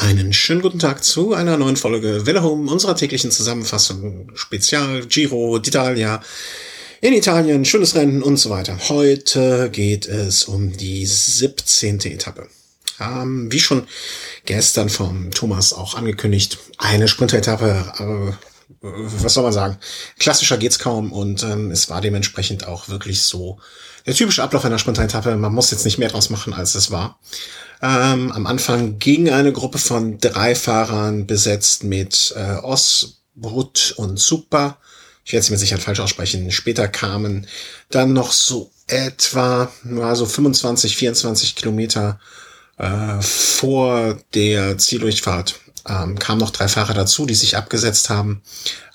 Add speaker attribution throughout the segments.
Speaker 1: Einen schönen guten Tag zu einer neuen Folge Welle Home, unserer täglichen Zusammenfassung, Spezial, Giro, d'Italia, in Italien, schönes Rennen und so weiter. Heute geht es um die 17. Etappe. Ähm, wie schon gestern vom Thomas auch angekündigt, eine Sprinter-Etappe, äh, was soll man sagen, klassischer geht's kaum und ähm, es war dementsprechend auch wirklich so der typische Ablauf einer Sprinter-Etappe. Man muss jetzt nicht mehr draus machen, als es war. Ähm, am Anfang ging eine Gruppe von drei Fahrern besetzt mit äh, Os, Brut und Super. Ich werde es mir sicher falsch aussprechen. Später kamen dann noch so etwa, also 25, 24 Kilometer äh, vor der Zieldurchfahrt ähm, kamen noch drei Fahrer dazu, die sich abgesetzt haben.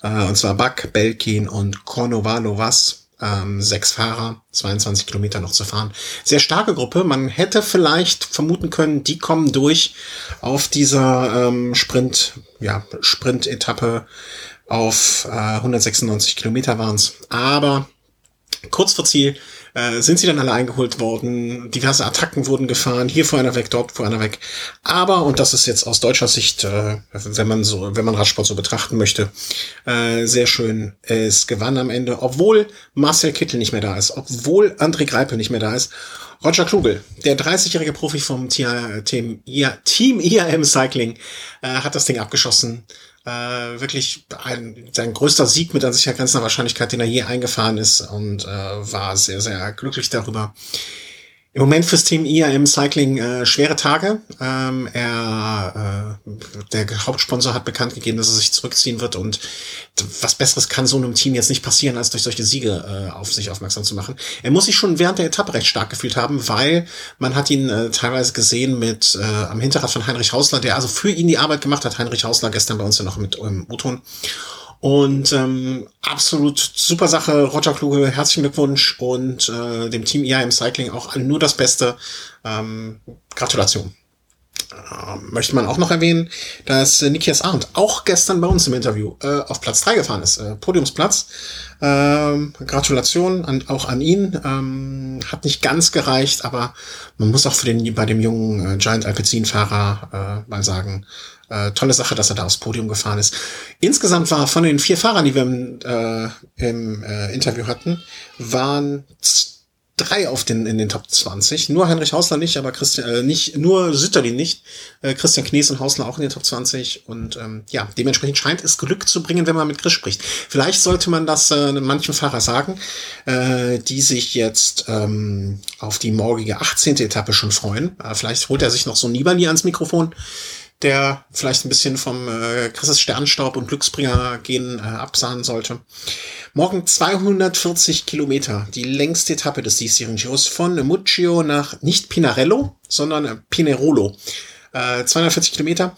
Speaker 1: Äh, und zwar Bak, Belkin und Kornovalovas ähm, sechs Fahrer, 22 Kilometer noch zu fahren. Sehr starke Gruppe. Man hätte vielleicht vermuten können, die kommen durch auf dieser ähm, Sprint, ja, Sprint-Etappe auf äh, 196 Kilometer waren es. Aber kurz vor Ziel äh, sind sie dann alle eingeholt worden. Diverse Attacken wurden gefahren. Hier vor einer weg, dort vor einer weg. Aber, und das ist jetzt aus deutscher Sicht, äh, wenn man so, wenn man Radsport so betrachten möchte, äh, sehr schön. Es gewann am Ende, obwohl Marcel Kittel nicht mehr da ist, obwohl André Greipel nicht mehr da ist. Roger Klugel, der 30-jährige Profi vom Team, IAM Cycling, äh, hat das Ding abgeschossen äh, wirklich ein, sein größter Sieg mit an sich grenzender Wahrscheinlichkeit, den er je eingefahren ist und äh, war sehr, sehr glücklich darüber. Im Moment fürs Team IAM Cycling äh, schwere Tage. Ähm, er, äh, der Hauptsponsor hat bekannt gegeben, dass er sich zurückziehen wird und was Besseres kann so einem Team jetzt nicht passieren, als durch solche Siege äh, auf sich aufmerksam zu machen. Er muss sich schon während der Etappe recht stark gefühlt haben, weil man hat ihn äh, teilweise gesehen mit äh, am Hinterrad von Heinrich Hausler, der also für ihn die Arbeit gemacht hat. Heinrich Hausler gestern bei uns ja noch mit ähm, O-Ton. Und ähm, absolut super Sache, Roger Kluge, herzlichen Glückwunsch und äh, dem Team IAM Cycling auch nur das Beste. Ähm, Gratulation. Ähm, möchte man auch noch erwähnen, dass äh, Nikias Arndt auch gestern bei uns im Interview äh, auf Platz 3 gefahren ist, äh, Podiumsplatz. Ähm, Gratulation an, auch an ihn. Ähm, hat nicht ganz gereicht, aber man muss auch für den bei dem jungen äh, Giant Alpecin-Fahrer äh, mal sagen, äh, tolle Sache, dass er da aufs Podium gefahren ist. Insgesamt war von den vier Fahrern, die wir im, äh, im äh, Interview hatten, waren drei auf den in den Top 20. Nur Heinrich Hausler nicht, aber Christian äh, nicht nur Sütterlin nicht. Äh, Christian Knies und Hausler auch in den Top 20 und ähm, ja, dementsprechend scheint es Glück zu bringen, wenn man mit Chris spricht. Vielleicht sollte man das äh, manchen Fahrer sagen, äh, die sich jetzt ähm, auf die morgige 18. Etappe schon freuen. Äh, vielleicht holt er sich noch so Nibali ans Mikrofon der vielleicht ein bisschen vom äh, krasses Sternstaub und Glücksbringer gehen äh, absahen sollte. Morgen 240 Kilometer, die längste Etappe des diesjährigen Giros von Muccio nach nicht Pinarello, sondern Pinerolo. Äh, 240 Kilometer.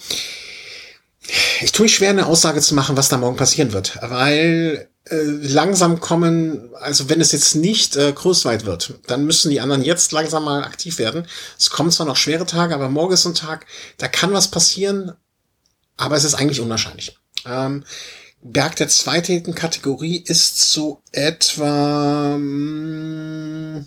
Speaker 1: Ich tue mich schwer, eine Aussage zu machen, was da morgen passieren wird, weil äh, langsam kommen, also wenn es jetzt nicht äh, großweit wird, dann müssen die anderen jetzt langsam mal aktiv werden. Es kommen zwar noch schwere Tage, aber morgen ist ein Tag, da kann was passieren, aber es ist eigentlich unwahrscheinlich. Ähm, Berg der zweiten Kategorie ist so etwa, hm,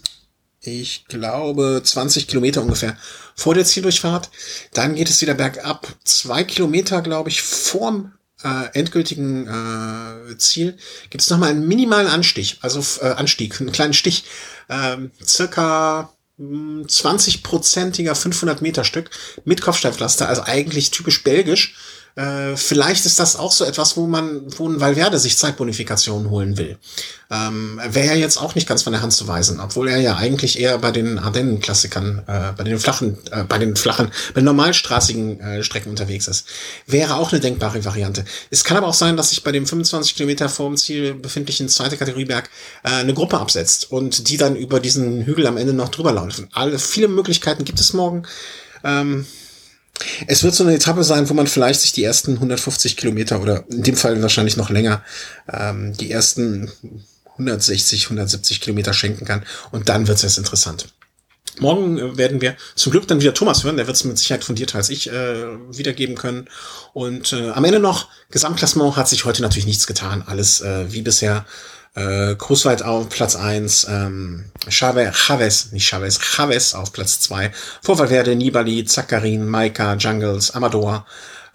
Speaker 1: ich glaube, 20 Kilometer ungefähr vor der Zieldurchfahrt. Dann geht es wieder bergab. Zwei Kilometer, glaube ich, vorm äh, endgültigen äh, Ziel gibt es nochmal einen minimalen Anstieg, also äh, Anstieg, einen kleinen Stich, äh, circa 20-prozentiger hm, 500 Meter Stück mit Kopfsteinpflaster, also eigentlich typisch belgisch. Äh, vielleicht ist das auch so etwas, wo man, wo ein Valverde sich Zeitbonifikationen holen will. Ähm, Wäre ja jetzt auch nicht ganz von der Hand zu weisen, obwohl er ja eigentlich eher bei den Ardennen-Klassikern, äh, bei den flachen, äh, bei den flachen, bei normalstraßigen äh, Strecken unterwegs ist. Wäre auch eine denkbare Variante. Es kann aber auch sein, dass sich bei dem 25 Kilometer vorm Ziel befindlichen zweite Kategorieberg äh, eine Gruppe absetzt und die dann über diesen Hügel am Ende noch drüber laufen. Alle, viele Möglichkeiten gibt es morgen. Ähm, es wird so eine Etappe sein, wo man vielleicht sich die ersten 150 Kilometer oder in dem Fall wahrscheinlich noch länger ähm, die ersten 160, 170 Kilometer schenken kann und dann wird es erst interessant. Morgen äh, werden wir zum Glück dann wieder Thomas hören. Der wird es mit Sicherheit fundierter als ich äh, wiedergeben können. Und äh, am Ende noch, Gesamtklassement hat sich heute natürlich nichts getan. Alles äh, wie bisher. Äh, Großweit auf Platz eins, ähm, Chavez, Chavez, nicht Chavez, Chavez auf Platz zwei, vor Valverde, Nibali, Zakarin, Maika, Jungles, Amador,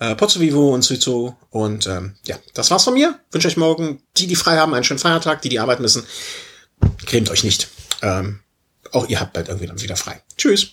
Speaker 1: äh, Pozzo Vivo und Suizo. Und ähm, ja, das war's von mir. Wünsche euch morgen, die, die frei haben, einen schönen Feiertag, die, die arbeiten müssen, cremt euch nicht. Ähm, auch ihr habt bald irgendwie dann wieder frei. Tschüss.